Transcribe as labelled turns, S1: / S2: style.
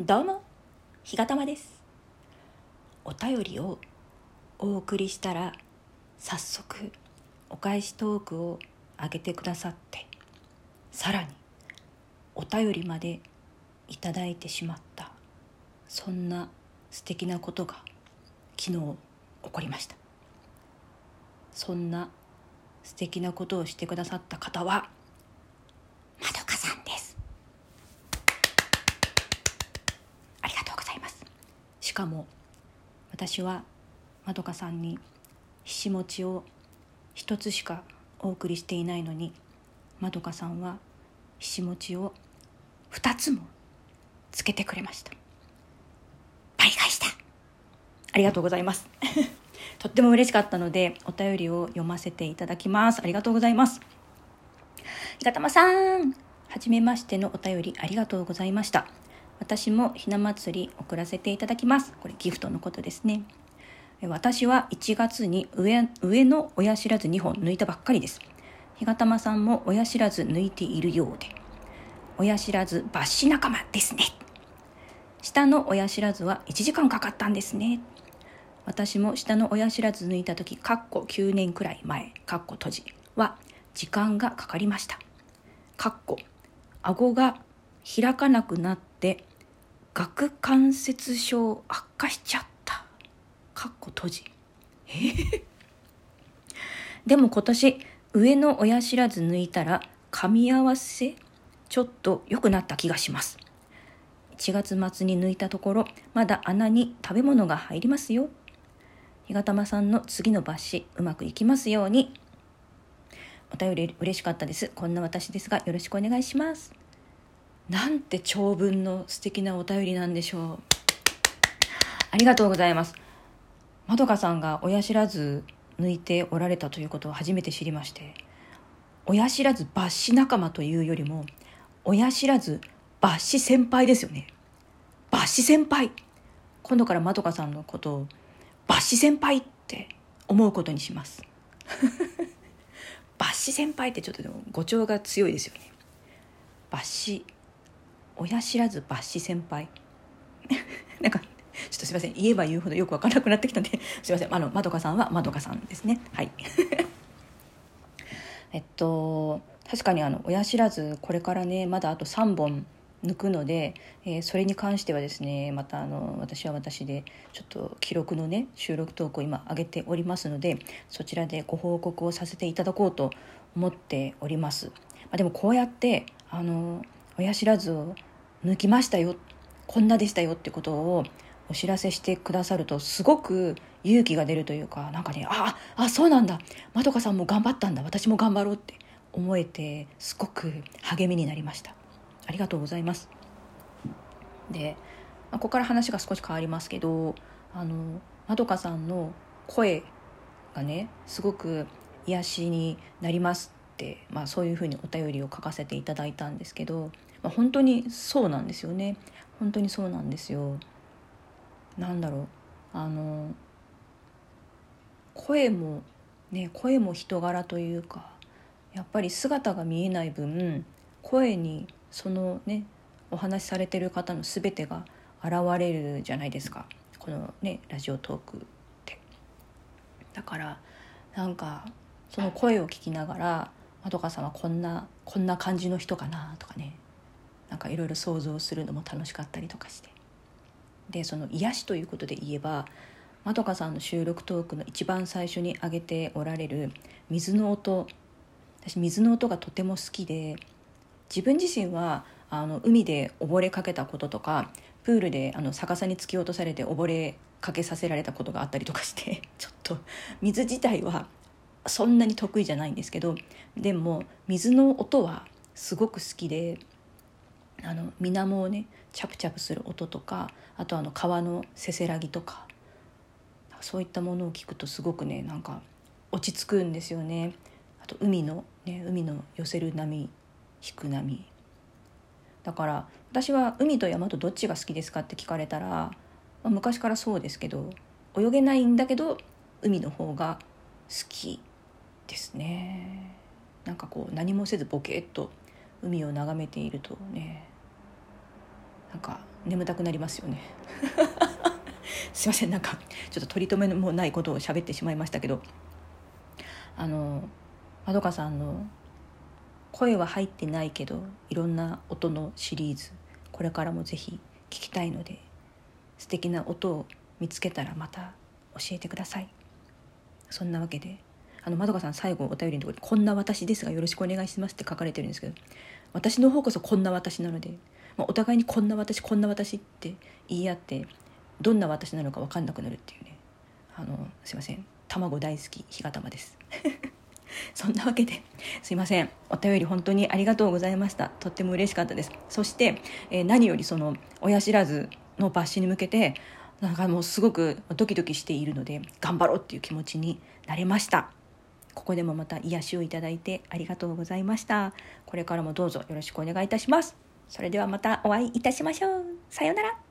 S1: どうもひがたまです。お便りをお送りしたら早速お返しトークをあげてくださってさらにお便りまでいただいてしまったそんな素敵なことが昨日起こりました。そんな素敵なことをしてくださった方はまどかさんですありがとうございますしかも私はまどかさんにひしもちを一つしかお送りしていないのにまどかさんはひしもちを二つもつけてくれました。倍返した。ありがとうございます。とっても嬉しかったのでお便りを読ませていただきます。ありがとうございます。ひがたまさんはじめましてのお便りありがとうございました。私もひな祭り送らせていただきます。これギフトのことですね。私は1月に上上の親知らず2本抜いたばっかりです。ひがたまさんも親知らず抜いているようで。親知らず抜歯仲間ですね。下の親知らずは1時間かかったんですね。私も下の親知らず抜いた時かっこ9年くらい前かっこ閉じは時間がかかりました。かっこ顎が開かなくなって顎関節症悪化しちゃった。かっこ閉じ。え？ー、でも今年上の親知らず抜いたら噛み合わせちょっと良くなった気がします。1月末に抜いたところまだ穴に食べ物が入りますよ。日がたまさんの次の抜歯うまくいきますように。お便り嬉しかったです。こんな私ですがよろしくお願いします。なんて長文の素敵なお便りなんでしょう。ありがとうございます。まどかさんが親知らず抜いておられたということを初めて知りまして。親知らず抜歯仲間というよりも親知らず抜歯先輩ですよね。抜歯先輩。今度からまどかさんのことを抜歯先輩って思うことにします。抜歯先輩ってちょっとでも語調が強いですよね。抜歯親知らず抜歯先輩。なんかちょっとすいません。言えば言うほどよく分からなくなってきたんで すいません。あのまどかさんはまどかさんですね。はい。えっと確かにあの親知らずこれからねまだあと3本抜くので、えー、それに関してはですねまたあの私は私でちょっと記録のね収録トークを今上げておりますのでそちらでご報告をさせていただこうと思っております、まあ、でもこうやってあの親知らずを抜きましたよ。こんなでしたよってことをお知らせしてくださるとすごく勇気が出るというかなんかねああそうなんだ。まどかさんも頑張ったんだ。私も頑張ろうって思えてすごく励みになりました。ありがとうございます。で、ま、ここから話が少し変わりますけどあのまどかさんの声がねすごく癒しになりますって、まあ、そういうふうにお便りを書かせていただいたんですけど、まあ、本当にそうなんですよね。本当にそうなんですよ。なんだろう。あの声もね声も人柄というかやっぱり姿が見えない分声にそのねお話しされてる方の全てが現れるじゃないですか。このねラジオトークって。だからなんかその声を聞きながらまどかさんはこんなこんな感じの人かなとかね。なんかいろいろ想像するのも楽しかったりとかして。でその癒しということで言えばまどかさんの収録トークの一番最初に挙げておられる水の音。私水の音がとても好きで自分自身はあの海で溺れかけたこととかプールであの逆さに突き落とされて溺れかけさせられたことがあったりとかして ちょっと水自体はそんなに得意じゃないんですけどでも水の音はすごく好きであの水面をねチャプチャプする音とかあとあの川のせせらぎとかそういったものを聞くとすごくねなんか落ち着くんですよね。あと海の、ね、海の寄せる波引く波だから私は海と山とどっちが好きですかって聞かれたら、まあ、昔からそうですけど泳げないんだけど海の方が好きですねなんかこう何もせずボケっと海を眺めているとねなんか眠たくなりますよね。すいませんなんかちょっと取り留めもないことを喋ってしまいましたけどあのまどかさんの声は入ってないけどいろんな音のシリーズこれからもぜひ聞きたいので素敵な音を見つけたらまた教えてください。そんなわけであのまどかさん最後お便りのところで「こんな私ですがよろしくお願いします」って書かれてるんですけど私の方こそこんな私なので、まあ、お互いにこんな私こんな私って言い合ってどんな私なのか分かんなくなるっていうね。あのすいません。卵大好き日が玉です。そんなわけですいません。お便り本当にありがとうございました。とっても嬉しかったです。そして、えー、何よりその親知らずの抜歯に向けてなんかもうすごくドキドキしているので頑張ろうっていう気持ちになれました。ここでもまた癒しをいただいてありがとうございました。これからもどうぞよろしくお願いいたします。それではまたお会いいたしましょう。さようなら。